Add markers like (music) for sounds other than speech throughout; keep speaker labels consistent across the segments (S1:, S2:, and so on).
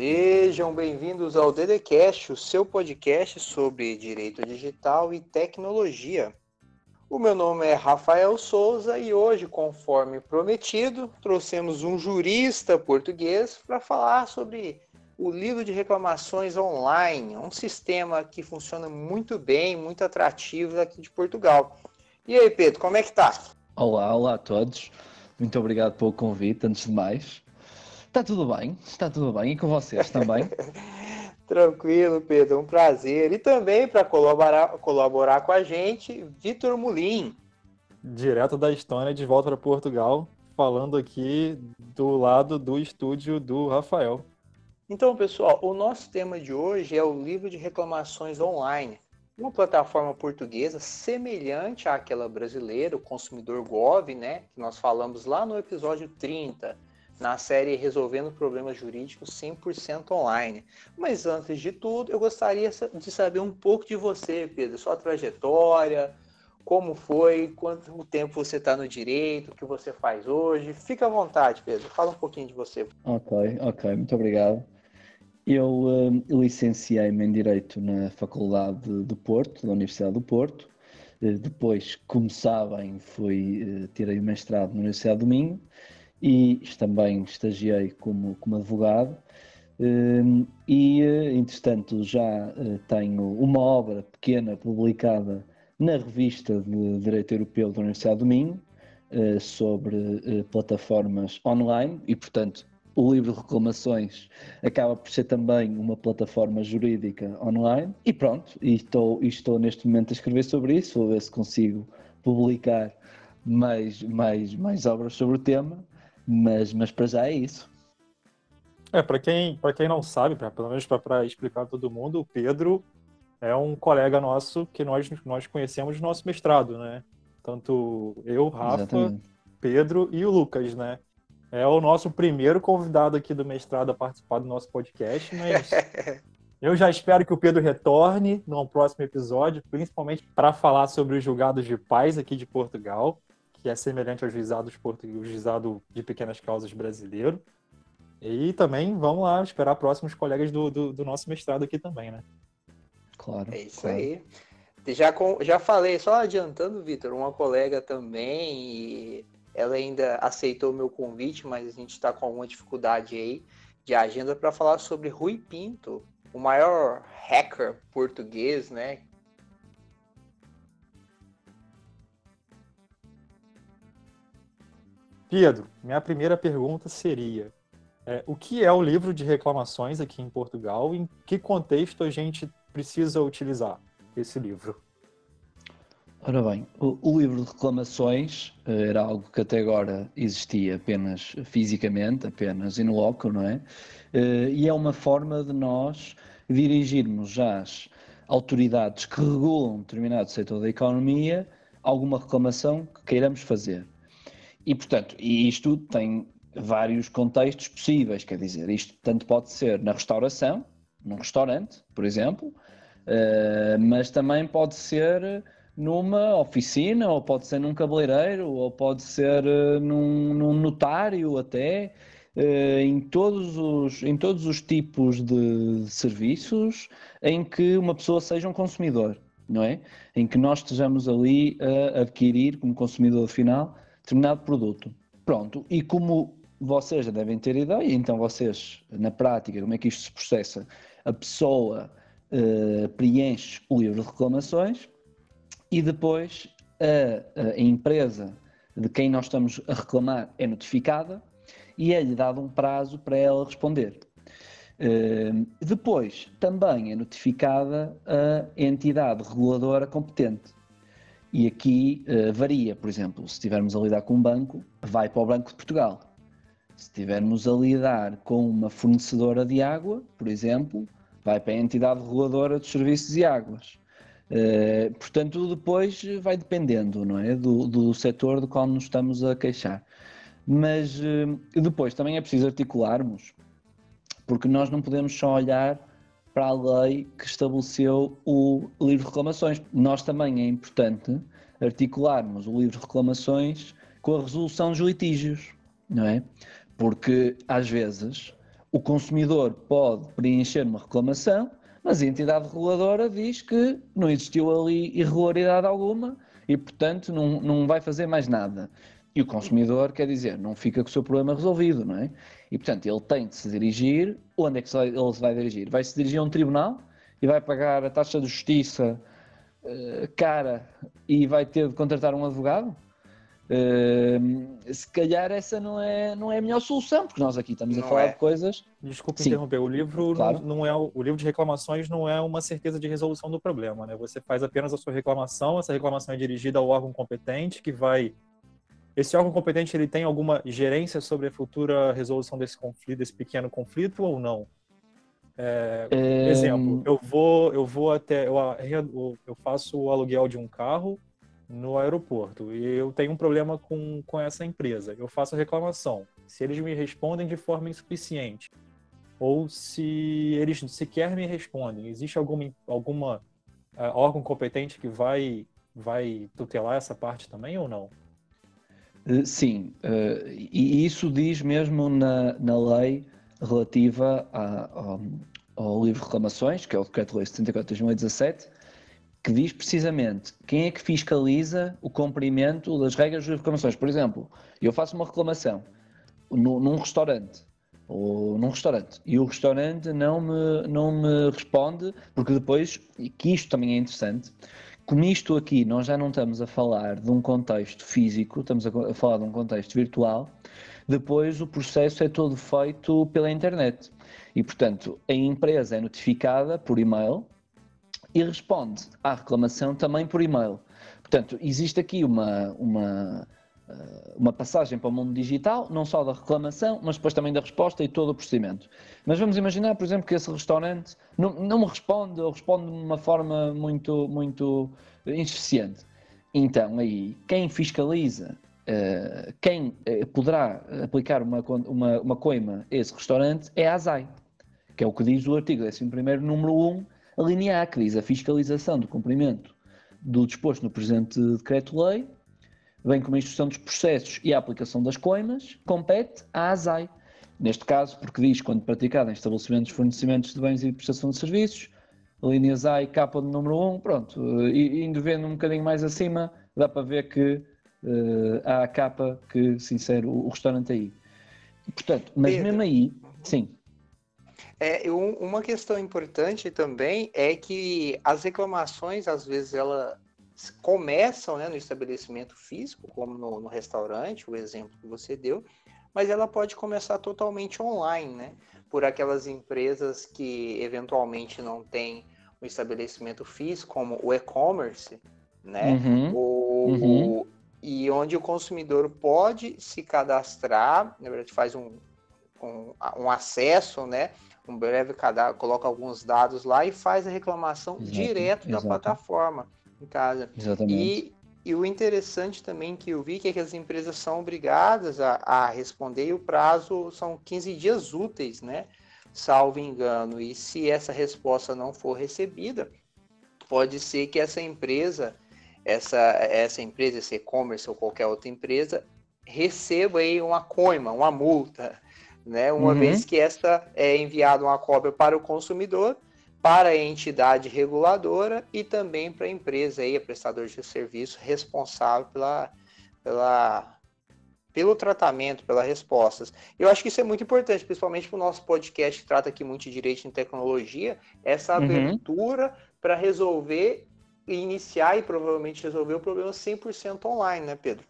S1: Sejam bem-vindos ao DDCast, o seu podcast sobre direito digital e tecnologia. O meu nome é Rafael Souza e hoje, conforme prometido, trouxemos um jurista português para falar sobre o livro de reclamações online, um sistema que funciona muito bem, muito atrativo aqui de Portugal. E aí, Pedro, como é que tá?
S2: Olá, olá a todos. Muito obrigado pelo convite, antes de mais. Está tudo bem, está tudo bem. E com vocês também? (laughs)
S1: Tranquilo, Pedro, um prazer. E também para colaborar, colaborar com a gente, Vitor Mulim.
S3: Direto da Estônia, de volta para Portugal, falando aqui do lado do estúdio do Rafael.
S1: Então, pessoal, o nosso tema de hoje é o livro de reclamações online, uma plataforma portuguesa semelhante àquela brasileira, o Consumidor Gov, né, que nós falamos lá no episódio 30, na série Resolvendo Problemas Jurídicos 100% online. Mas antes de tudo, eu gostaria de saber um pouco de você, Pedro, sua trajetória, como foi, quanto tempo você está no direito, o que você faz hoje. Fica à vontade, Pedro, fala um pouquinho de você.
S2: Ok, ok, muito obrigado. Eu uh, licenciei-me em Direito na Faculdade do Porto, da Universidade do Porto. Uh, depois, como sabem, fui, uh, tirei o mestrado na Universidade do Minho e também estagiei como, como advogado. e, entretanto, já tenho uma obra pequena publicada na revista de Direito Europeu da Universidade do Minho sobre plataformas online. E, portanto, o livro de reclamações acaba por ser também uma plataforma jurídica online. E pronto, e estou, e estou neste momento a escrever sobre isso, vou ver se consigo publicar mais, mais, mais obras sobre o tema, mas, mas para já é isso.
S3: É, para quem, quem não sabe, pra, pelo menos para explicar para todo mundo, o Pedro é um colega nosso que nós, nós conhecemos no nosso mestrado, né? Tanto eu, Rafa, Exatamente. Pedro e o Lucas, né? É o nosso primeiro convidado aqui do mestrado a participar do nosso podcast, mas (laughs) eu já espero que o Pedro retorne no próximo episódio, principalmente para falar sobre os julgados de paz aqui de Portugal, que é semelhante aos juizados portugueses, juizado de pequenas causas brasileiro. E também vamos lá esperar próximos colegas do, do, do nosso mestrado aqui também, né?
S1: Claro. É isso claro. aí. Já, já falei, só adiantando, Vitor, uma colega também, e ela ainda aceitou o meu convite, mas a gente está com alguma dificuldade aí de agenda para falar sobre Rui Pinto, o maior hacker português, né?
S3: Pedro, minha primeira pergunta seria: é, o que é o livro de reclamações aqui em Portugal? Em que contexto a gente precisa utilizar esse livro?
S2: Ora bem, o, o, livro de reclamações eh, era algo que até agora existia apenas fisicamente, apenas in loco, não é? Eh, e é uma forma de nós dirigirmos às autoridades que regulam determinado setor da economia alguma reclamação que queiramos fazer. E, portanto, isto tem vários contextos possíveis, quer dizer, isto tanto pode ser na restauração, num restaurante, por exemplo, eh, mas também pode ser numa oficina, ou pode ser num cabeleireiro, ou pode ser uh, num, num, notário até, uh, em, todos os, em todos os tipos de serviços em que uma pessoa seja um consumidor, não é? Em que nós estejamos ali a adquirir, como consumidor final, determinado produto. Pronto, e como vocês já devem ter ideia, então vocês, na prática, como é que isto se processa? A pessoa uh, preenche o livro de reclamações, e depois a, a, empresa de quem nós estamos a reclamar é notificada e é-lhe dado um prazo para ela responder. Uh, depois também é notificada a entidade reguladora competente. E aqui uh, varia, por exemplo, se estivermos a lidar com um banco, vai para o Banco de Portugal. Se estivermos a lidar com uma fornecedora de água, por exemplo, vai para a entidade reguladora dos serviços e águas. Uh, portanto, depois vai dependendo, não é? Do, do setor do qual nos estamos a queixar. Mas uh, depois também é preciso articularmos, porque nós não podemos só olhar para a lei que estabeleceu o livro de reclamações. Nós também é importante articularmos o livro de reclamações com a resolução dos litígios, não é? Porque às vezes O consumidor pode preencher uma reclamação, mas a entidade reguladora diz que não existiu ali irregularidade alguma e, portanto, não, não vai fazer mais nada. E o consumidor, quer dizer, não fica com o seu problema resolvido, não é? E, portanto, ele tem de se dirigir. Onde é que ele se vai dirigir? Vai se dirigir a um tribunal e vai pagar a taxa de justiça uh, cara e vai ter de contratar um advogado? Uh, se calhar essa não é, não é a melhor solução, porque nós aqui estamos a falar é. de coisas.
S3: Desculpe interromper, o livro claro. não, não, é o livro de reclamações não é uma certeza de resolução do problema, né? Você faz apenas a sua reclamação, essa reclamação é dirigida ao órgão competente que vai esse órgão competente ele tem alguma gerência sobre a futura resolução desse conflito, desse pequeno conflito ou não? É, é... Exemplo, eu vou, eu vou até, eu, eu faço o aluguel de um carro no aeroporto e eu tenho um problema com, com essa empresa. Eu faço a reclamação. Se eles me respondem de forma insuficiente ou se eles sequer me respondem, existe alguma, alguma uh, órgão competente que vai, vai tutelar essa parte também ou não?
S2: Eh, sim, uh, e isso diz mesmo na, na lei relativa a, ao, ao, livro de reclamações, que é o Decreto-Lei 74 de 2017, que diz precisamente quem é que fiscaliza o cumprimento das regras de reclamações. Por exemplo, eu faço uma reclamação no, num restaurante ou num restaurante e o restaurante não me, não me responde, porque depois, e que isto também é interessante, como isto aqui nós já não estamos a falar de um contexto físico, estamos a, falar de um contexto virtual, depois o processo é todo feito pela internet. E, portanto, a empresa é notificada por e-mail e responde à reclamação também por e-mail. Portanto, existe aqui uma, uma uma passagem para o mundo digital, não só da reclamação, mas depois também da resposta e todo o procedimento. Mas vamos imaginar, por exemplo, que esse restaurante não, não me responde ou responde de uma forma muito, muito insuficiente. Então, aí, quem fiscaliza, uh, quem uh, poderá aplicar uma, uma, uma coima a esse restaurante é a ASAI, que é o que diz o artigo 11, número 1, a linha A, que diz a fiscalização do cumprimento do disposto no presente decreto-lei bem como a instrução dos processos e a aplicação das coimas, compete à ASAI. Neste caso, porque diz quando praticada em estabelecimentos, fornecimentos de bens e prestação de serviços, a linha ASAI, capa de número 1, pronto, e indo vendo um bocadinho mais acima, dá para ver que uh, há a capa que sincero o, o restaurante aí. Portanto, mas Pedro, mesmo aí, sim.
S1: É, uma questão importante também é que as reclamações, às vezes, ela, começam né, no estabelecimento físico, como no, no, restaurante, o exemplo que você deu, mas ela pode começar totalmente online, né? Por aquelas empresas que eventualmente não têm um estabelecimento físico, como o e-commerce, né? Uhum, o, uhum. o, e onde o consumidor pode se cadastrar, na verdade faz um, um, um acesso, né? Um breve cadastro, coloca alguns dados lá e faz a reclamação exato, direto exato. da plataforma em casa.
S2: Exatamente.
S1: E, e o interessante também que eu vi que é que as empresas são obrigadas a, a responder e o prazo são 15 dias úteis, né? Salvo engano. E se essa resposta não for recebida, pode ser que essa empresa, essa, essa empresa, esse e-commerce ou qualquer outra empresa, receba aí uma coima, uma multa, né? Uma uhum. vez que esta é enviada uma cópia para o consumidor para a entidade reguladora e também para a empresa aí, a prestador de serviço responsável pela, pela, pelo tratamento, pelas respostas. Eu acho que isso é muito importante, principalmente para o nosso podcast que trata aqui muito de direito em tecnologia, essa uhum. abertura para resolver e iniciar e provavelmente resolver o problema 100% online, né, Pedro?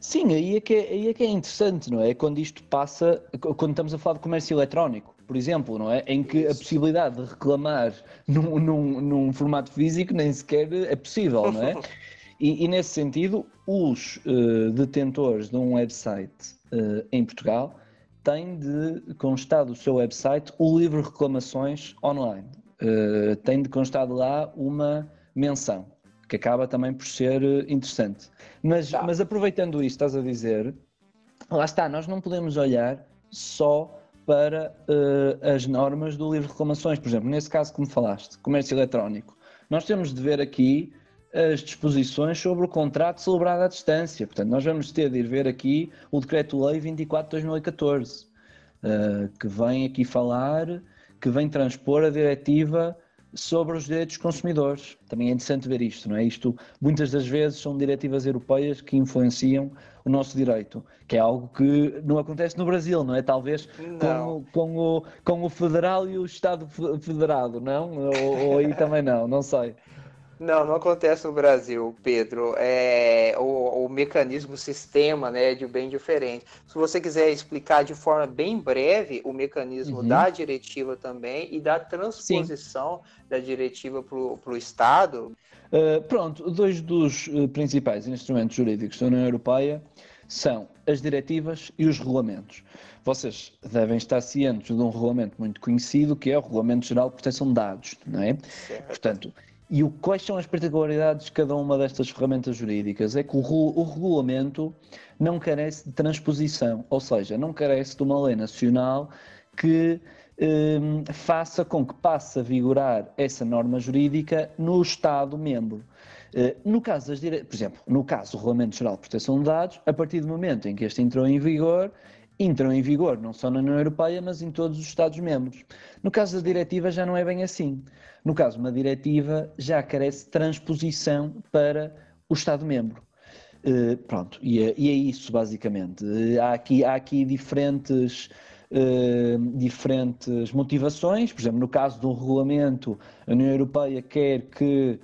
S2: Sim, aí é, que é, aí é que é interessante, não é? Quando isto passa, quando estamos a falar de comércio eletrónico por exemplo, não é? Em que a possibilidade de reclamar num, num, num formato físico nem sequer é possível, não é? (laughs) E, e nesse sentido, os uh, detentores de um website uh, em Portugal têm de constar do seu website o livro reclamações online. Uh, tem de constar de lá uma menção, que acaba também por ser interessante. Mas, tá. mas aproveitando isto, estás a dizer, lá está, nós não podemos olhar só para uh, as normas do livro de reclamações. Por exemplo, nesse caso que me falaste, comércio eletrónico, nós temos de ver aqui as disposições sobre o contrato celebrado à distância. Portanto, nós vamos ter de ir ver aqui o Decreto-Lei 24 de 2014. uh, que vem aqui falar, que vem transpor a diretiva sobre os direitos dos consumidores. Também é interessante ver isto, não é? Isto muitas das vezes são diretivas europeias que influenciam o nosso direito, que é algo que não acontece no Brasil, não é? Talvez com, com, o, com o federal e o Estado federado, não? Ou, ou aí também não, não sei.
S1: Não, não acontece no Brasil, Pedro. É o, o mecanismo, o sistema, né, de bem diferente. Se você quiser explicar de forma bem breve o mecanismo uhum. da diretiva também e da transposição Sim. da diretiva para o Estado.
S2: Uh, pronto, dois dos uh, principais instrumentos jurídicos da União Europeia são as diretivas e os regulamentos. Vocês devem estar cientes de um regulamento muito conhecido que é o Regulamento Geral de Proteção de Dados, não é? Certo. Portanto, e o, quais são as particularidades de cada uma destas ferramentas jurídicas? É que o, o regulamento não carece de transposição, ou seja, não carece de uma lei nacional que eh, faça com que passe a vigorar essa norma jurídica no Estado-membro. Eh, no caso das dire... por exemplo, no caso do Regulamento Geral de Proteção de Dados, a partir do momento em que este entrou em vigor, entram em vigor não só na União Europeia, mas em todos os Estados-membros. No caso da diretiva já não é bem assim. No caso, uma diretiva já carece de transposição para o Estado-membro. Uh, pronto, e é, e é, isso basicamente. Uh, há, aqui, há aqui diferentes, uh, diferentes motivações, por exemplo, no caso do regulamento, a União Europeia quer que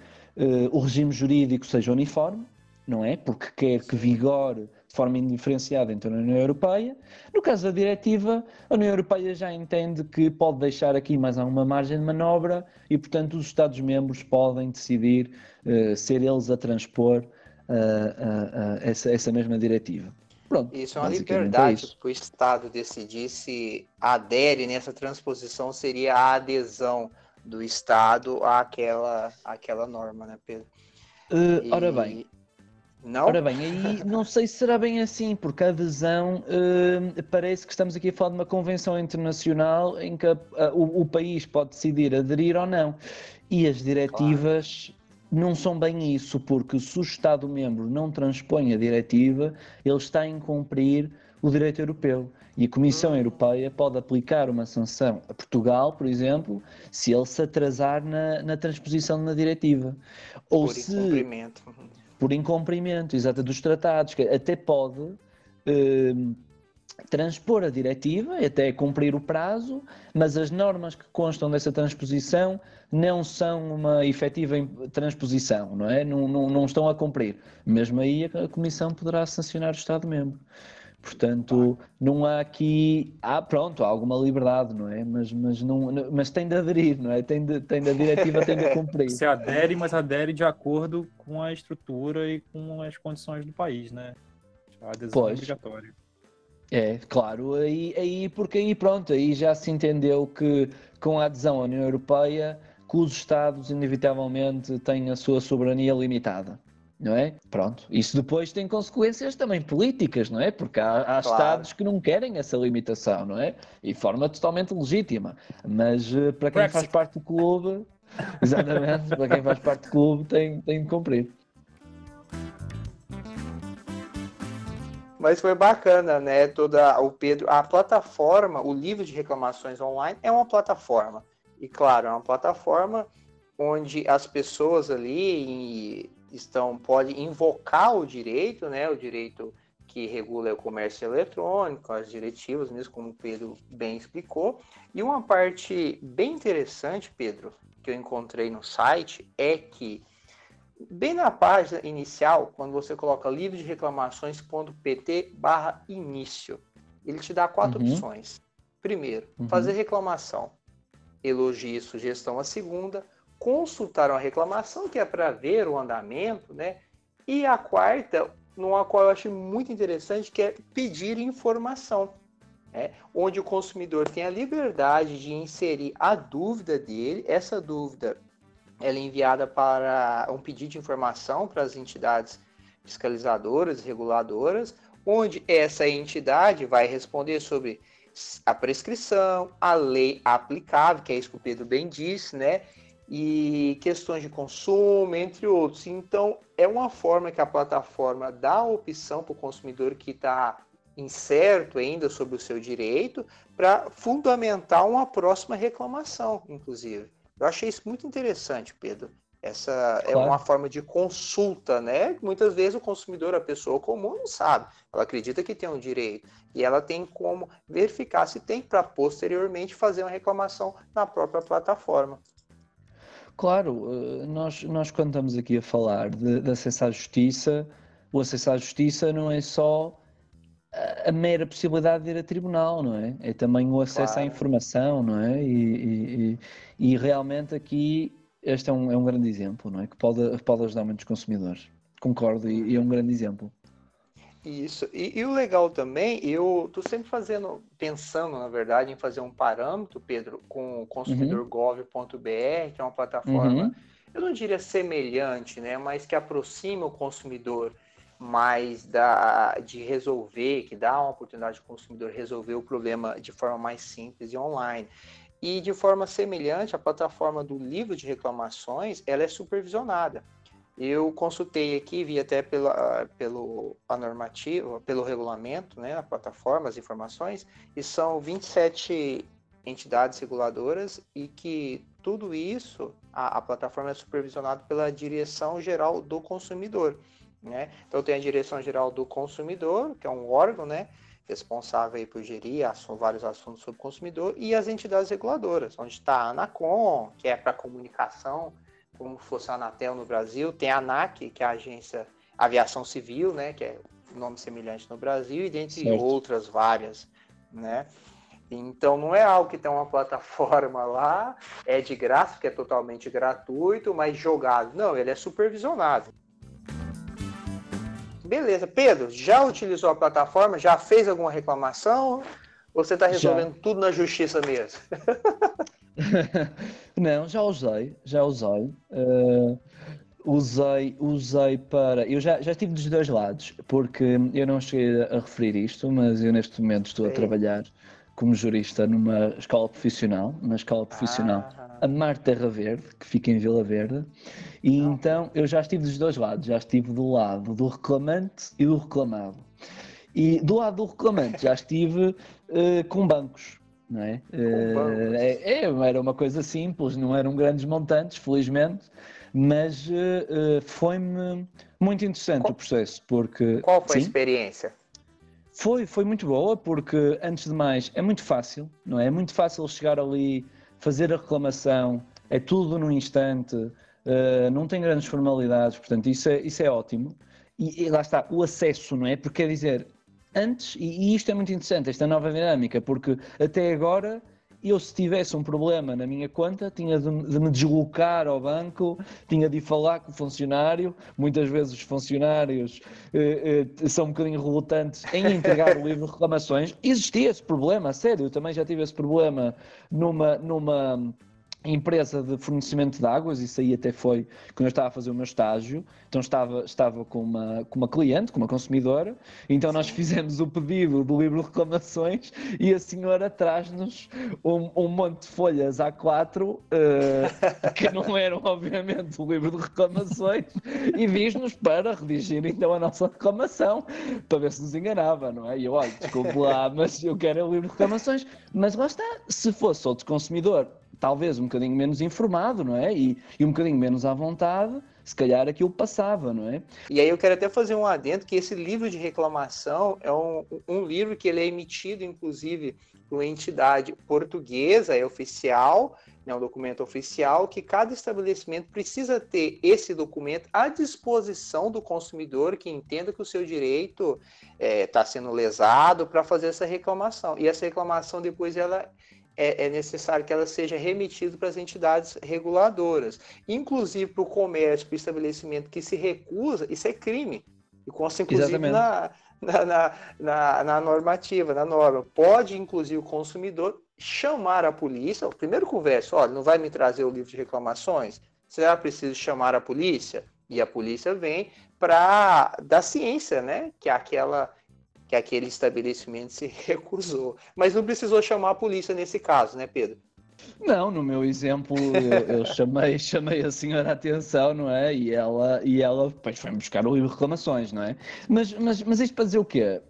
S2: o regime jurídico seja uniforme, não é? Porque quer que vigore de forma indiferenciada entre a União Europeia. No caso da diretiva, a União Europeia já entende que pode deixar aqui mais alguma margem de manobra e, portanto, os Estados-membros podem decidir uh, ser eles a transpor uh, uh, essa, essa mesma diretiva.
S1: Pronto, isso é uma liberdade é para o Estado decidir se adere nessa transposição seria a adesão do Estado àquela, àquela norma, né, Pedro?
S2: Uh, e... Ora bem, não? Ora bem, aí não sei se será bem assim, porque a adesão uh, parece que estamos aqui a falar de uma convenção internacional em que a, a, o, o, país pode decidir aderir ou não. E as diretivas claro. não são bem isso, porque se o Estado-membro não transpõe a diretiva, ele está a incumprir o direito europeu. E a Comissão hum. Europeia pode aplicar uma sanção a Portugal, por exemplo, se ele se atrasar na, na transposição da diretiva.
S1: Ou por se.
S2: Por incumprimento exato dos tratados, que até pode eh, transpor a diretiva e até cumprir o prazo, mas as normas que constam dessa transposição não são uma efetiva transposição, não é? Não, não, não estão a cumprir. Mesmo aí a Comissão poderá sancionar o Estado-membro. Portanto, não há aqui. Há, pronto, há alguma liberdade, não é? Mas, mas, não, mas tem de aderir, não é? Tem de, tem de, a diretiva tem de cumprir.
S3: Se adere, mas adere de acordo com a estrutura e com as condições do país, né? A adesão pois. é obrigatória.
S2: É, claro, aí, aí, porque aí pronto, aí já se entendeu que com a adesão à União Europeia, que os Estados inevitavelmente têm a sua soberania limitada não é? Pronto. Isso depois tem consequências também políticas, não é? Porque há, há claro. Estados que não querem essa limitação, não é? E de forma totalmente legítima. Mas uh, para quem Brexit. faz parte do clube, (laughs) exatamente, para quem faz parte do clube tem, tem de cumprir.
S1: Mas foi bacana, né? Toda o Pedro, a plataforma, o livro de reclamações online é uma plataforma. E claro, é uma plataforma onde as pessoas ali estão pode invocar o direito, né, o direito que regula o comércio eletrônico, as diretivas, mesmo como o Pedro bem explicou. E uma parte bem interessante, Pedro, que eu encontrei no site é que bem na página inicial, quando você coloca livro de reclamações.pt barra início, ele te dá quatro uhum. opções. Primeiro, uhum. fazer reclamação. Elogio e sugestão a segunda consultar uma reclamação, que é para ver o andamento, né? E a quarta, numa qual eu acho muito interessante, que é pedir informação, né? onde o consumidor tem a liberdade de inserir a dúvida dele, essa dúvida ela é enviada para um pedido de informação para as entidades fiscalizadoras, reguladoras, onde essa entidade vai responder sobre a prescrição, a lei aplicável, que é isso que o Pedro bem disse, né? E questões de consumo, entre outros. Então, é uma forma que a plataforma dá a opção para o consumidor que está incerto ainda sobre o seu direito, para fundamentar uma próxima reclamação, inclusive. Eu achei isso muito interessante, Pedro. Essa é claro. é uma forma de consulta, né? Muitas vezes o consumidor, a pessoa comum, não sabe. Ela acredita que tem um direito e ela tem como verificar se tem para posteriormente fazer uma reclamação na própria plataforma.
S2: Claro, eh, nós, nós quando estamos aqui a falar de, de acesso à justiça, o acesso à justiça não é só a mera possibilidade de ir a tribunal, não é? É também o acesso claro. à informação, não é? E, e, e, realmente aqui este é um, é um grande exemplo, não é? Que pode, pode ajudar muitos consumidores. Concordo, e, e é um grande exemplo.
S1: Isso. E, e, o legal também, eu estou sempre fazendo, pensando, na verdade, em fazer um parâmetro, Pedro, com o consumidorgov.br, que é uma plataforma, uhum. eu não diria semelhante, né? Mas que aproxima o consumidor mais da, de resolver, que dá uma oportunidade ao consumidor resolver o problema de forma mais simples e online. E de forma semelhante, a plataforma do livro de reclamações, ela é supervisionada. Eu consultei aqui, vi até pela, pelo a normativa, pelo regulamento, né, na plataforma, as informações, e são 27 entidades reguladoras e que tudo isso, a, a plataforma é supervisionada pela Direção Geral do Consumidor. Né? Então tem a Direção Geral do Consumidor, que é um órgão, né, responsável por gerir assuntos, vários assuntos sobre o consumidor, e as entidades reguladoras, onde está a ANACOM, que é para comunicação, como fosse a Anatel no Brasil, tem a ANAC, que é a Agência Aviação Civil, né, que é um nome semelhante no Brasil, e dentre certo. outras várias, né? Então não é algo que tem uma (laughs) plataforma lá, é de graça, que é totalmente gratuito, mas jogado. Não, ele é supervisionado. Beleza. Pedro, já utilizou a plataforma? Já fez alguma reclamação? Ou você está resolvendo já. tudo na justiça mesmo? (laughs) (laughs)
S2: não, já usei, já usei. Uh, usei, usei para. Eu já, já estive dos dois lados, porque eu não cheguei a referir isto, mas eu neste momento estou Sim. a trabalhar como jurista numa escola profissional, na escola profissional ah. a Mar Terra Verde, que fica em Vila Verde, e ah. então eu já estive dos dois lados, já estive do lado do reclamante e do reclamado. E do lado do reclamante já estive uh, com bancos, não é? Uh, é? é? Era uma coisa simples, não eram grandes montantes, felizmente, mas uh, foi-me muito interessante qual, o processo, porque...
S1: Qual foi sim? a experiência?
S2: Foi, foi muito boa, porque, antes de mais, é muito fácil, não é? É muito fácil chegar ali, fazer a reclamação, é tudo num instante, uh, não tem grandes formalidades, portanto, isso é, isso é ótimo. E, e, lá está, o acesso, não é? Porque quer dizer, antes, e, e isto é muito interessante, esta nova dinâmica, porque até agora eu se tivesse um problema na minha conta, tinha de, de, me deslocar ao banco, tinha de falar com o funcionário. Muitas vezes os funcionários eh, eh, são um bocadinho relutantes em entregar o livro de reclamações. Existia esse problema, sério, eu também já tive esse problema numa, numa empresa de fornecimento de águas, isso aí até foi quando eu estava a fazer o meu estágio, então estava, estava com, uma, com uma cliente, com uma consumidora, então nós fizemos o pedido do livro de reclamações e a senhora traz-nos um, um, monte de folhas A4, uh, que não eram (laughs) obviamente o livro de reclamações, e diz-nos para redigir então a nossa reclamação, para ver se nos enganava, não é? E eu, olha, desculpe lá, mas eu quero o livro de reclamações, mas lá está, se fosse outro consumidor talvez um bocadinho menos informado, não é? E, e um bocadinho menos à vontade, se calhar aquilo passava, não é?
S1: E aí eu quero até fazer um adendo que esse livro de reclamação é um, um livro que ele é emitido, inclusive, por uma entidade portuguesa, é oficial, é um documento oficial, que cada estabelecimento precisa ter esse documento à disposição do consumidor que entenda que o seu direito está é, tá sendo lesado para fazer essa reclamação. E essa reclamação depois ela é, é necessário que ela seja remetida para as entidades reguladoras, inclusive para o comércio, para o estabelecimento que se recusa, isso é crime. E consta, inclusive, na, na, na, na, na normativa, na norma. Pode, inclusive, o consumidor chamar a polícia. Primeiro conversa, olha, não vai me trazer o livro de reclamações? Será preciso chamar a polícia? E a polícia vem para da ciência, né? Que aquela que aquele estabelecimento se (laughs) recusou. Mas não precisou chamar a polícia nesse caso, né, Pedro?
S2: Não, no meu exemplo, eu, eu, chamei, (laughs) chamei a senhora a atenção, não é? E ela, e ela depois foi buscar o livro de reclamações, não é? Mas, mas, mas isto para dizer o quê?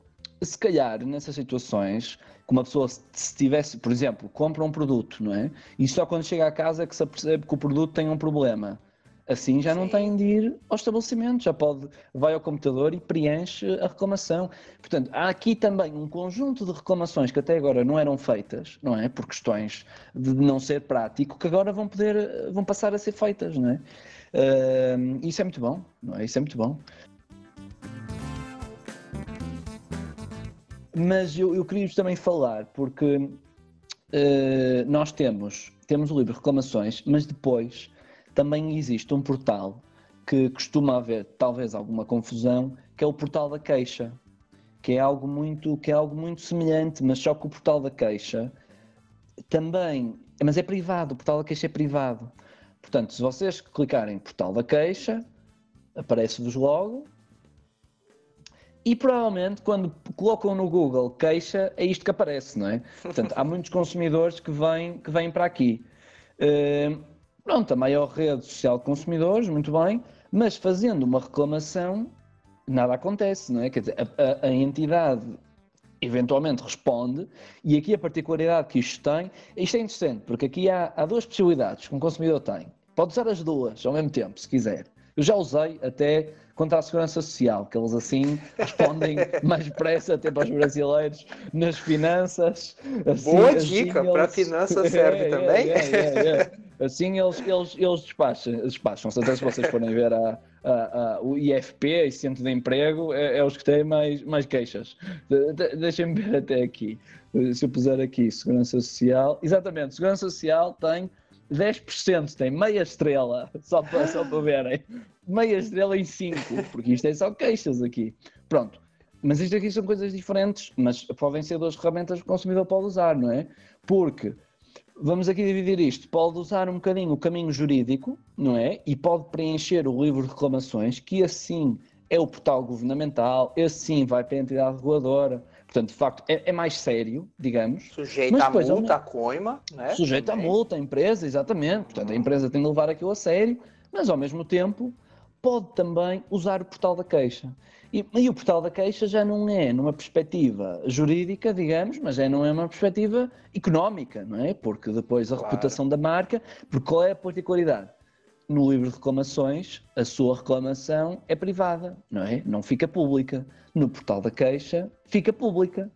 S2: se calhar, nessas situações, que uma pessoa, se tivesse, por exemplo, compra um produto, não é? E só quando chega à casa é que se apercebe que o produto tem um problema. Assim já Sim. não tem de ir ao estabelecimento, já pode, vai ao computador e preenche a reclamação. Portanto, há aqui também um conjunto de reclamações que até agora não eram feitas, não é? Por questões de não ser prático, que agora vão poder, vão passar a ser feitas, não é? Uh, isso é muito bom, não é? Isso é muito bom. Mas eu, eu queria também falar, porque uh, nós temos, temos o livro Reclamações, mas depois também existe um portal que costuma haver talvez alguma confusão, que é o portal da queixa, que é algo muito, que é algo muito semelhante, mas só que o portal da queixa também, mas é privado, o portal da queixa é privado. Portanto, se vocês clicarem em portal da queixa, aparece-vos logo e provavelmente quando colocam no Google queixa, é isto que aparece, não é? Portanto, há muitos consumidores que vêm, que vêm para aqui. Uh, pronto, a maior rede social de consumidores, muito bem, mas fazendo uma reclamação, nada acontece, não é? Quer dizer, a, a, a entidade eventualmente responde, e aqui a particularidade que isto tem, isto é interessante, porque aqui há, há duas possibilidades que um consumidor tem. Pode usar as duas ao mesmo tempo, se quiser. Eu já usei até contra a segurança social, que eles assim respondem (laughs) mais depressa até para os brasileiros nas finanças. Assim,
S1: Boa assim dica, eles... para finanças (laughs) serve é, também. É, é,
S2: é, assim eles, eles, eles despacham, despacham. Até se vocês forem ver a, a, a, o IFP, esse Centro de Emprego, é, é os que têm mais, mais queixas. De, Deixem-me ver até aqui. Se eu puser aqui Segurança Social, exatamente, Segurança Social tem 10% tem meia estrela, só para, só para verem. Meia estrela em 5, porque isto é só queixas aqui. Pronto. Mas isto aqui são coisas diferentes, mas podem ser duas ferramentas que o consumidor pode usar, não é? Porque vamos aqui dividir isto. Pode usar um bocadinho o caminho jurídico, não é? E pode preencher o livro de reclamações, que assim é o portal governamental, esse sim vai para a entidade reguladora, Portanto, de facto, é, é mais sério, digamos.
S1: Sujeito à multa, à coima, né?
S2: Sujeito à multa, a empresa, exatamente. Portanto, a empresa tem de levar aquilo a sério, mas ao mesmo tempo pode também usar o portal da queixa. E, e, o portal da queixa já não é numa perspectiva jurídica, digamos, mas é não é uma perspectiva económica, não é? Porque depois a claro. reputação da marca, porque qual é a particularidade? No livro de reclamações, a sua reclamação é privada, não é? Não fica pública no portal da queixa fica pública.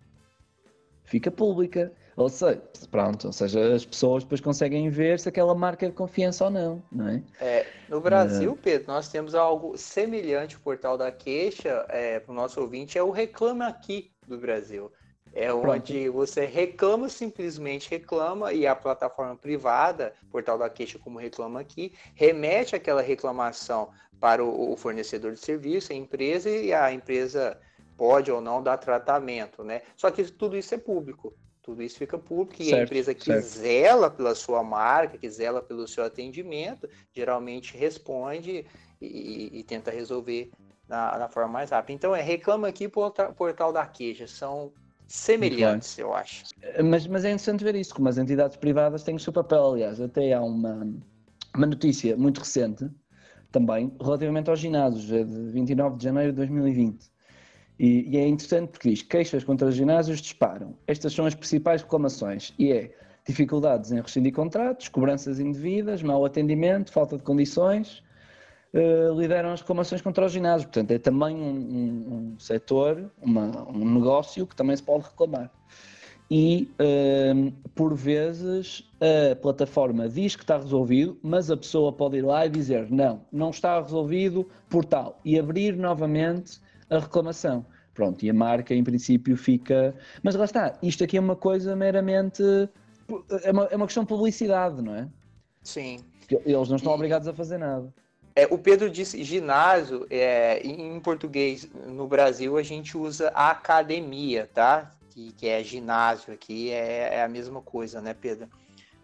S2: Fica pública. Ou seja, pronto, ou seja, as pessoas depois conseguem ver se aquela marca é de confiança ou não, não é?
S1: é no Brasil, uh... Pedro, nós temos algo semelhante ao portal da queixa, é, para o nosso ouvinte, é o Reclama Aqui do Brasil. É Pronto. onde você reclama, simplesmente reclama, e a plataforma privada, portal da queixa como reclama aqui, remete aquela reclamação para o, o fornecedor de serviço, a empresa, e a empresa pode ou não dar tratamento, né? Só que tudo isso é público. Tudo isso fica público e certo, a empresa que certo. zela pela sua marca, que zela pelo seu atendimento, geralmente responde e, e tenta resolver na, na, forma mais rápida. Então, é reclama aqui portal, portal da queixa. São semelhantes, eu acho.
S2: Mas, mas é interessante ver isso, como as entidades privadas têm o seu papel. Aliás, até há uma, uma notícia muito recente também relativamente aos ginásios, é de 29 de janeiro de 2020. E, e é interessante porque diz: queixas contra os ginásios disparam. Estas são as principais reclamações e é dificuldades em rescindir contratos, cobranças indevidas, mau atendimento, falta de condições, uh, lideram as reclamações contra os ginásios. Portanto, é também um, um, um setor, uma, um negócio que também se pode reclamar. E, uh, por vezes, a plataforma diz que está resolvido, mas a pessoa pode ir lá e dizer não, não está resolvido por tal, e abrir novamente a reclamação. Pronto, e a marca em princípio fica. Mas lá está, isto aqui é uma coisa meramente. É uma, é uma questão de publicidade, não é?
S1: Sim.
S2: Eles não estão e... obrigados a fazer nada.
S1: É, o Pedro disse ginásio, é, em português no Brasil a gente usa academia, tá? Que, que é ginásio aqui, é, é a mesma coisa, né, Pedro?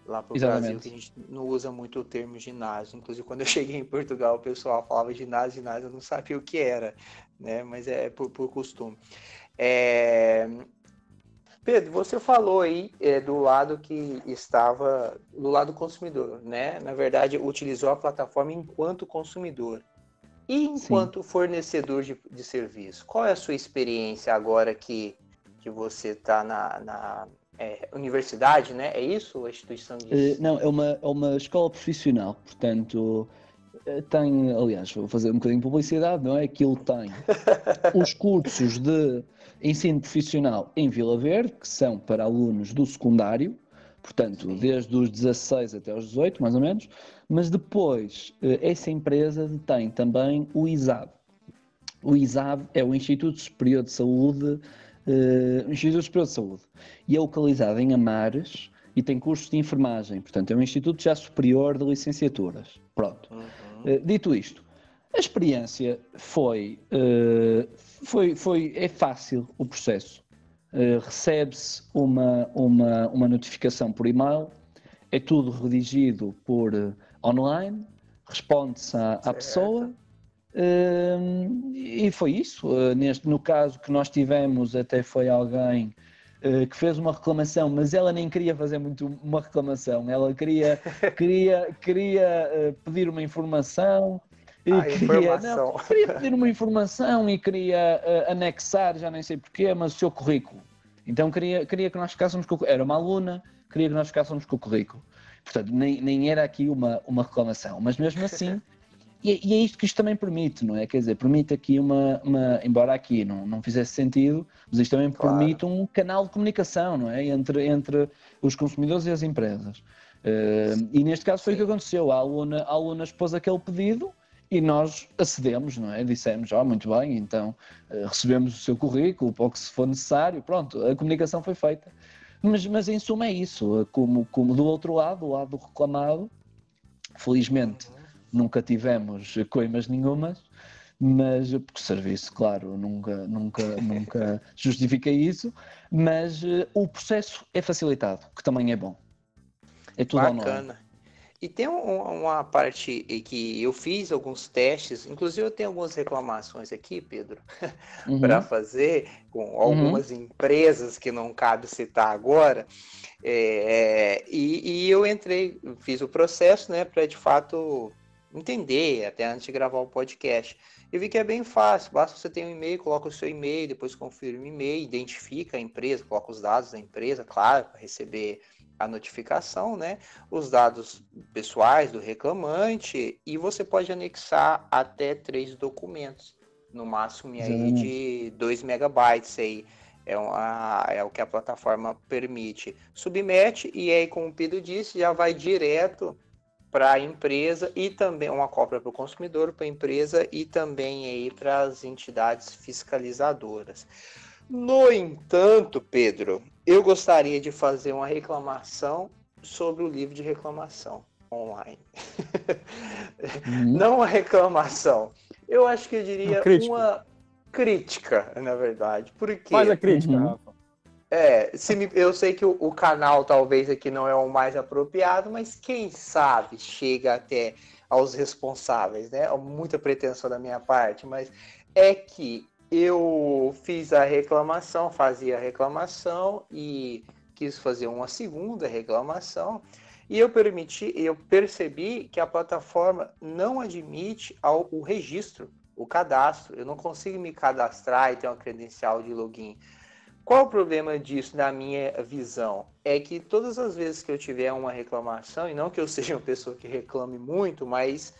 S1: Lá para o Brasil, que a gente não usa muito o termo ginásio. Inclusive, quando eu cheguei em Portugal, o pessoal falava ginásio, ginásio, eu não sabia o que era né? Mas é por, por costume. É... Pedro, você falou aí é, do lado que estava do lado consumidor, né? Na verdade, utilizou a plataforma enquanto consumidor. E enquanto Sim. fornecedor de, de serviço, qual é a sua experiência agora que que você está na, na é, universidade, né? É isso? A instituição
S2: de... Não, é uma, é uma escola profissional, portanto tem, aliás, vou fazer um bocadinho de publicidade, não é? Aquilo tem (laughs) os cursos de ensino profissional em Vila Verde, que são para alunos do secundário, portanto, desde os 16 até os 18, mais ou menos, mas depois essa empresa tem também o ISAB. O ISAB é o Instituto Superior de Saúde, uh, Instituto Superior de Saúde, e é localizado em Amares e tem cursos de enfermagem, portanto, é um instituto já superior de licenciaturas. Pronto. Uhum. Uh, dito isto, a experiência foi, uh, foi, foi, é fácil o processo. Uh, Recebe-se uma, uma, uma notificação por e-mail, é tudo redigido por online, responde-se à, à pessoa e foi isso. neste, no caso que nós tivemos, até foi alguém que fez uma reclamação, mas ela nem queria fazer muito uma reclamação, ela queria, (laughs) queria, queria pedir uma informação.
S1: E ah, queria, não,
S2: queria pedir uma informação e queria uh, anexar, já nem sei porquê, mas o seu currículo. Então queria, queria que nós ficássemos com o Era uma aluna, queria que nós ficássemos com o currículo. Portanto, nem, nem era aqui uma, uma reclamação, mas mesmo assim (laughs) E, e, é isto que isto também permite, não é? Quer dizer, permite aqui uma, uma embora aqui não, não fizesse sentido, mas isto também claro. permite um canal de comunicação, não é? Entre, entre os consumidores e as empresas. Uh, e neste caso foi Sim. o que aconteceu. A aluna, a aluna expôs aquele pedido e nós acedemos, não é? Dissemos, ó, oh, muito bem, então uh, recebemos o seu currículo, para o que se for necessário, pronto, a comunicação foi feita. Mas, mas em suma é isso, como, como do outro lado, do lado do reclamado, felizmente nunca tivemos coimas nenhumas, mas porque o serviço, claro, nunca, nunca, (laughs) nunca justifica isso, mas uh, o processo é facilitado, que também é bom.
S1: É tudo Bacana. E tem um, uma parte que eu fiz alguns testes, inclusive eu tenho algumas reclamações aqui, Pedro, (laughs) uhum. para fazer com uhum. algumas uhum. empresas que não cabe citar agora. É, e, e, eu entrei, fiz o processo, né, para de fato entender, até antes de gravar o podcast. Eu vi que é bem fácil, basta você ter um e-mail, coloca o seu e-mail, depois confirma o e-mail, identifica a empresa, coloca os dados da empresa, claro, para receber a notificação, né? Os dados pessoais do reclamante e você pode anexar até três documentos, no máximo aí de 2 megabytes aí. É, uma, é o que a plataforma permite. Submete e aí, como o Pedro disse, já vai direto para a empresa e também uma cópia para o consumidor, para a empresa e também aí para as entidades fiscalizadoras. No entanto, Pedro, eu gostaria de fazer uma reclamação sobre o livro de reclamação online. Uhum. Não uma reclamação. Eu acho que eu diria uma, uma crítica, na verdade. Porque...
S3: Faz a crítica, uhum. Rafa.
S1: É, se me, eu sei que o, o, canal talvez aqui não é o mais apropriado, mas quem sabe chega até aos responsáveis, né? Muita pretensão da minha parte, mas é que eu fiz a reclamação, fazia a reclamação e quis fazer uma segunda reclamação e eu permiti, eu percebi que a plataforma não admite ao, o registro, o cadastro. Eu não consigo me cadastrar e ter uma credencial de login. Qual o problema disso na minha visão? É que todas as vezes que eu tiver uma reclamação, e não que eu seja uma pessoa que reclame muito, mas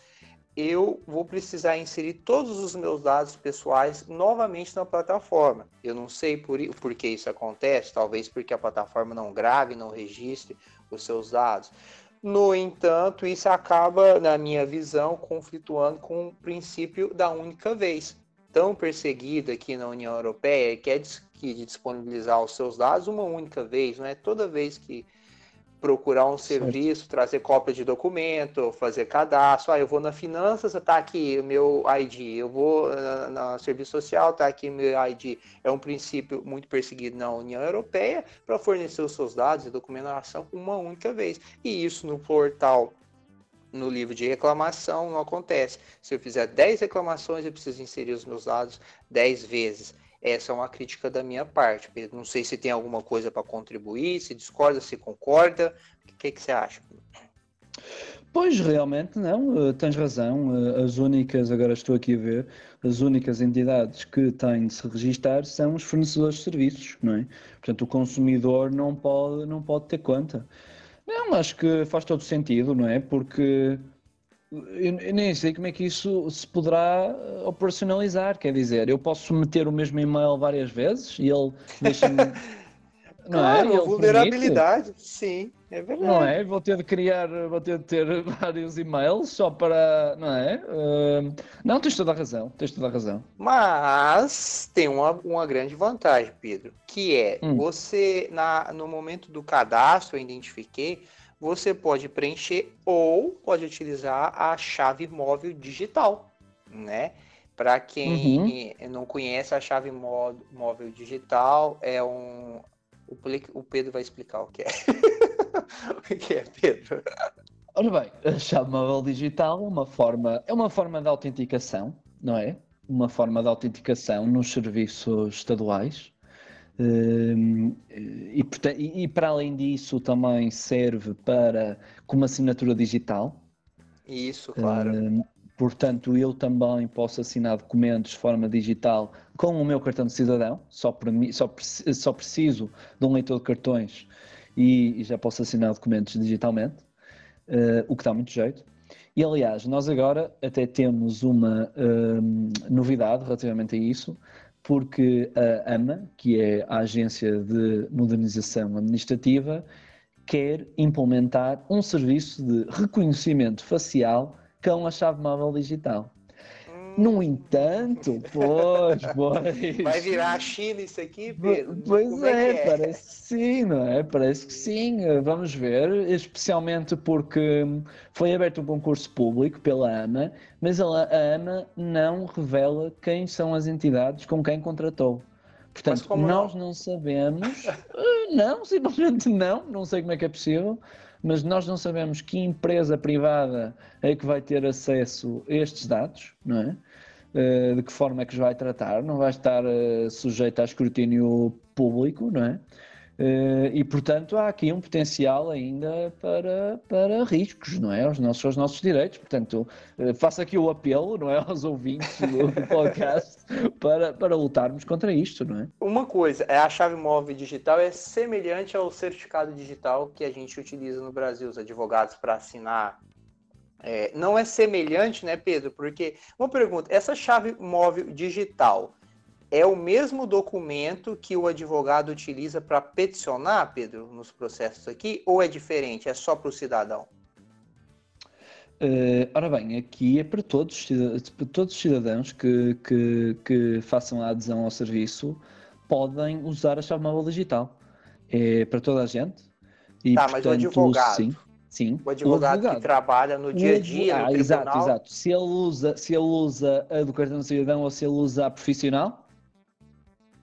S1: eu vou precisar inserir todos os meus dados pessoais novamente na plataforma. Eu não sei por, por que isso acontece, talvez porque a plataforma não grave, não registre os seus dados. No entanto, isso acaba, na minha visão, conflituando com o princípio da única vez. Tão perseguido aqui na União Europeia, que é de disponibilizar os seus dados uma única vez, não é toda vez que procurar um certo. serviço, trazer cópia de documento, fazer cadastro. Ah, eu vou na finanças, tá aqui o meu ID. Eu vou na, na serviço social, tá aqui meu ID. É um princípio muito perseguido na União Europeia para fornecer os seus dados e documentação uma única vez. E isso no portal no livro de reclamação não acontece. Se eu fizer 10 reclamações, eu preciso inserir os meus dados 10 vezes. Essa é uma crítica da minha parte. Não sei se tem alguma coisa para contribuir, se discorda, se concorda. O que, que você acha?
S2: Pois realmente não, uh, tens razão. Uh, as únicas, agora estou aqui a ver, as únicas entidades que têm de se registar são os fornecedores de serviços, não é? Portanto, o consumidor não pode, não pode ter conta. Não, acho que faz todo sentido, não é? Porque eu, nem sei como é que isso se poderá operacionalizar. Quer dizer, eu posso meter o mesmo e-mail várias vezes e ele deixa-me. (laughs)
S1: Não claro, é? vulnerabilidade, permite. sim, é verdade.
S2: Não é? Vou ter de criar, vou ter de ter (laughs) vários e-mails só para, não é? Uh, não, tens toda a razão, tens toda a razão.
S1: Mas tem uma, uma grande vantagem, Pedro, que é hum. você, na, no momento do cadastro, eu identifiquei, você pode preencher ou pode utilizar a chave móvel digital, né? Para quem uhum. não conhece, a chave móvel digital é um, o Pedro vai explicar o que é. (laughs) (laughs) o que é, Pedro?
S2: Ora bem, a chave móvel digital é uma forma, é uma forma de autenticação, não é? Uma forma de autenticação nos serviços estaduais. Hum, e, e, para além disso também serve para como assinatura digital.
S1: Isso, claro. Hum,
S2: portanto, eu também posso assinar documentos de forma digital com o meu cartão de cidadão, só, para mim, só, só preciso de um leitor de cartões e, e já posso assinar documentos digitalmente, uh, o que dá muito jeito. E aliás, nós agora até temos uma uh, novidade relativamente a isso, porque a AMA, que é a Agência de Modernização Administrativa, quer implementar um serviço de reconhecimento facial com a chave móvel digital. No entanto, pois, (laughs) pois.
S1: Vai virar a China isso aqui, Pedro?
S2: Pois é, é, parece que sim, não é? Parece que sim. Vamos ver, especialmente porque foi aberto um concurso público pela AMA, mas a AMA não revela quem são as entidades com quem contratou. Portanto, nós não, não sabemos, (laughs) não, simplesmente não, não sei como é que é possível mas nós não sabemos que empresa privada é que vai ter acesso a estes dados, não é? Uh, de que forma é que os vai tratar, não vai estar uh, sujeito a escrutínio público, não é? Uh, e portanto há aqui um potencial ainda para, para riscos, não é? Aos nossos, aos nossos direitos. Portanto, uh, faço aqui o apelo, não é? (laughs) Aos ouvintes do podcast para, para lutarmos contra isto, não é?
S1: Uma coisa, a chave móvel digital é semelhante ao certificado digital que a gente utiliza no Brasil, os advogados para assinar. É, não é semelhante, né, Pedro? Porque, uma pergunta, essa chave móvel digital, é o mesmo documento que o advogado utiliza para peticionar, Pedro, nos processos aqui, ou é diferente? É só para o cidadão?
S2: Uh, ora bem, aqui é para todos, para todos os cidadãos que, que, que, façam a adesão ao serviço podem usar a móvel digital. É para toda a gente.
S1: E, tá, portanto, mas o advogado. Sim, sim. O advogado, o advogado, que trabalha no dia a dia. Ah,
S2: exato, exato. Se ele usa, se ele usa a do cartão de cidadão ou se ele usa a profissional,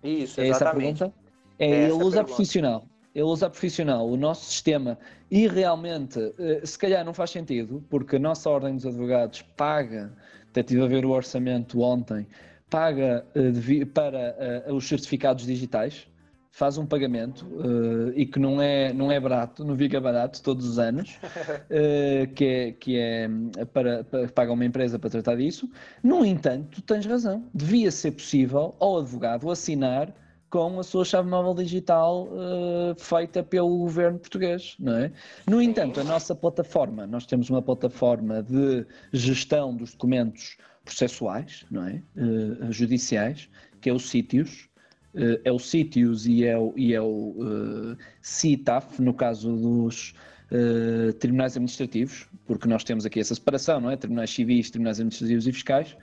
S1: isso, exatamente. É essa a pergunta?
S2: É, é ele usa profissional. Ele usa profissional, o nosso sistema, e realmente, eh, se calhar não faz sentido, porque a nossa Ordem dos Advogados paga, até estive a ver o orçamento ontem, paga eh, para eh, os certificados digitais, faz um pagamento uh, e que não é, não é barato, não fica barato todos os anos, uh, (laughs) que é, que é para, para paga uma empresa para tratar disso. No entanto, tens razão, devia ser possível ao advogado assinar com a sua chave móvel digital uh, feita pelo governo português, não é? No entanto, a nossa plataforma, nós temos uma plataforma de gestão dos documentos processuais, não é? judiciais, que é o Sítios, uh, é o CITIUS e é o, e é o uh, CITAF, no caso dos uh, tribunais administrativos, porque nós temos aqui essa separação, não é? Tribunais civis, tribunais administrativos e fiscais,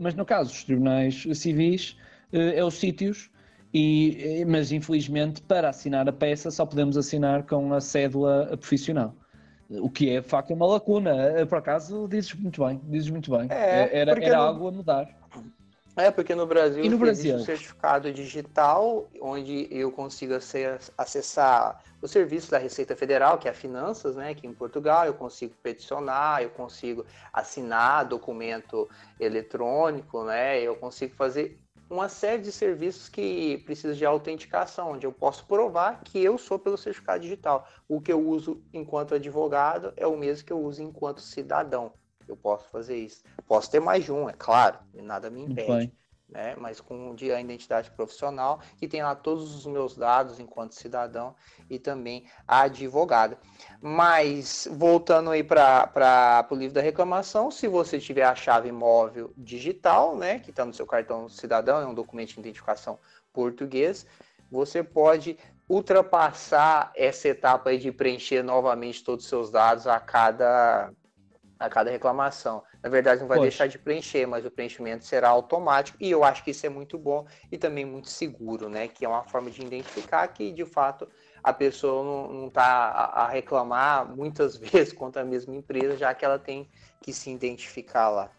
S2: mas no caso dos tribunais civis é o CITIUS, e, mas infelizmente para assinar a peça só podemos assinar com a cédula profissional. O que é de facto uma lacuna. Por acaso dizes muito bem, dizes muito bem. É, era era não... algo a mudar.
S1: É, porque no Brasil
S2: e no Brasil?
S1: existe um certificado digital onde eu consigo acessar o serviço da Receita Federal, que é a Finanças, né? Aqui em Portugal, eu consigo peticionar, eu consigo assinar documento eletrônico, né? Eu consigo fazer uma série de serviços que precisam de autenticação, onde eu posso provar que eu sou pelo certificado digital. O que eu uso enquanto advogado é o mesmo que eu uso enquanto cidadão. Eu posso fazer isso. Posso ter mais de um, é claro, nada me impede né? Mas com a identidade profissional, que tem lá todos os meus dados enquanto cidadão e também a advogada. Mas voltando aí para o livro da reclamação, se você tiver a chave móvel digital, né, que está no seu cartão cidadão, é um documento de identificação português, você pode ultrapassar essa etapa aí de preencher novamente todos os seus dados a cada a cada reclamação. Na verdade, não vai Poxa. deixar de preencher, mas o preenchimento será automático e eu acho que isso é muito bom e também muito seguro, né? Que é uma forma de identificar que, de fato, a pessoa não está a, a, reclamar muitas (laughs) vezes contra a mesma empresa, já que ela tem que se identificar lá.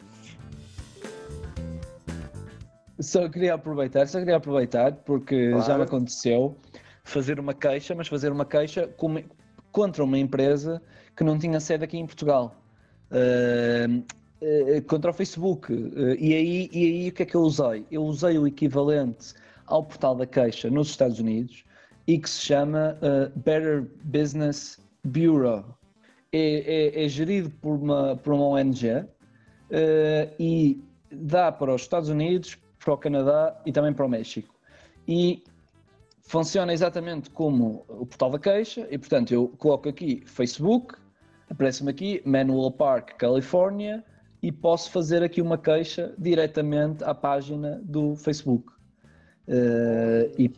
S2: Só queria aproveitar, só queria aproveitar, porque claro. já me aconteceu fazer uma queixa, mas fazer uma queixa contra uma empresa que não tinha sede aqui em Portugal. Uh, uh, contra o Facebook. Uh, e, aí, e aí o que é que eu usei? Eu usei o equivalente ao portal da queixa nos Estados Unidos e que se chama Better Business Bureau. É, é, é, gerido por uma, por uma ONG e dá para os Estados Unidos, para o Canadá e também para o México. E funciona exatamente como o portal da queixa, e portanto eu coloco aqui Facebook, aparece-me aqui Manual Park, Califórnia, e posso fazer aqui uma queixa diretamente à página do Facebook. Uh, e,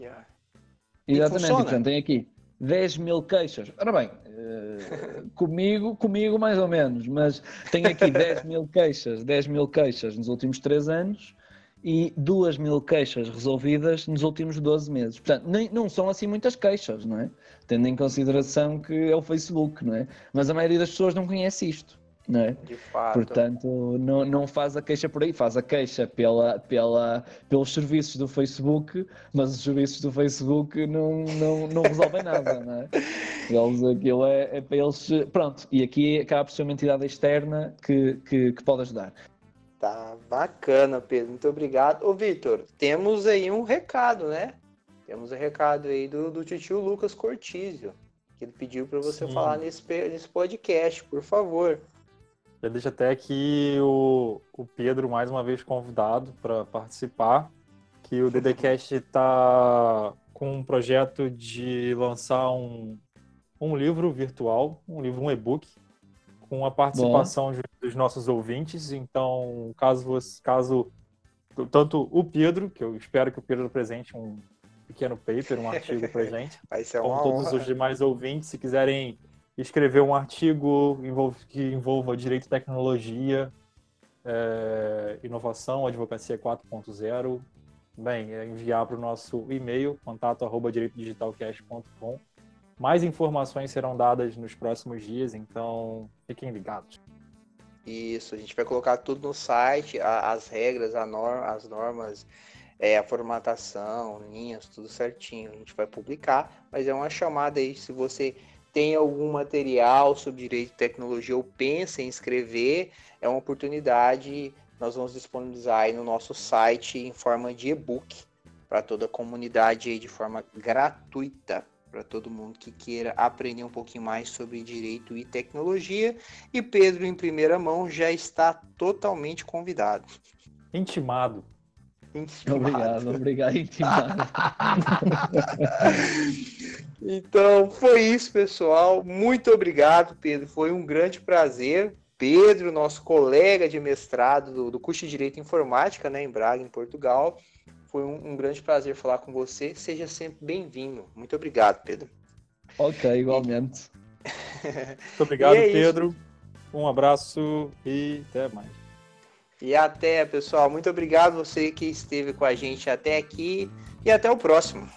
S2: e, exatamente, e, portanto, tem aqui 10 mil queixas. Ora bem, uh, (laughs) comigo, comigo mais ou menos, mas tenho aqui 10 mil queixas, 10 mil queixas nos últimos 3 anos e 2 mil queixas resolvidas nos últimos 12 meses. Portanto, nem, não são assim muitas queixas, não é? Tendo em consideração que é o Facebook, não é? Mas a maioria das pessoas não conhece isto. Não é?
S1: De fato.
S2: Portanto, não, não faz a queixa por aí, faz a queixa pela, pela, pelos serviços do Facebook, mas os serviços do Facebook não, não, não resolvem nada, não é? Eles, aquilo é, é para eles. Pronto, e aqui acaba por ser uma entidade externa que, que, que pode ajudar.
S1: Tá bacana, Pedro. Muito obrigado. Ô, Vitor, temos aí um recado, né? Temos um recado aí do, do tio Lucas Cortizio, que ele pediu para você Sim. falar nesse, nesse podcast, por favor.
S3: Já deixa até aqui o, o Pedro mais uma vez convidado para participar, que o DDCast está com um projeto de lançar um, um livro virtual, um livro, um e-book, com a participação Bom. dos nossos ouvintes. Então, caso, caso tanto o Pedro, que eu espero que o Pedro apresente um pequeno paper, um artigo para (laughs) gente, como todos
S1: honra.
S3: os demais ouvintes, se quiserem escrever um artigo que envolva direito tecnologia, é, inovação, advocacia 4.0, bem, é enviar para o nosso e-mail, contato arroba direitodigitalcast.com mais informações serão dadas nos próximos dias, então fiquem ligados.
S1: Isso, a gente vai colocar tudo no site, as regras, as normas, é, a formatação, linhas, tudo certinho. A gente vai publicar, mas é uma chamada aí, se você tem algum material sobre direito e tecnologia ou pensa em escrever, é uma oportunidade. Nós vamos disponibilizar aí no nosso site em forma de e-book para toda a comunidade aí de forma gratuita para todo mundo que queira aprender um pouquinho mais sobre direito e tecnologia. E Pedro, em primeira mão, já está totalmente convidado.
S3: Intimado.
S2: Intimado. Obrigado, obrigado, intimado. (laughs)
S1: então, foi isso, pessoal. Muito obrigado, Pedro. Foi um grande prazer. Pedro, nosso colega de mestrado do, do curso de Direito e Informática, né, em Braga, em Portugal. Foi um, um grande prazer falar com você. Seja sempre bem-vindo. Muito obrigado, Pedro.
S2: Ok, igualmente. (laughs)
S3: Muito obrigado, é Pedro. Isso. Um abraço e até mais.
S1: E até, pessoal. Muito obrigado você que esteve com a gente até aqui e até o próximo.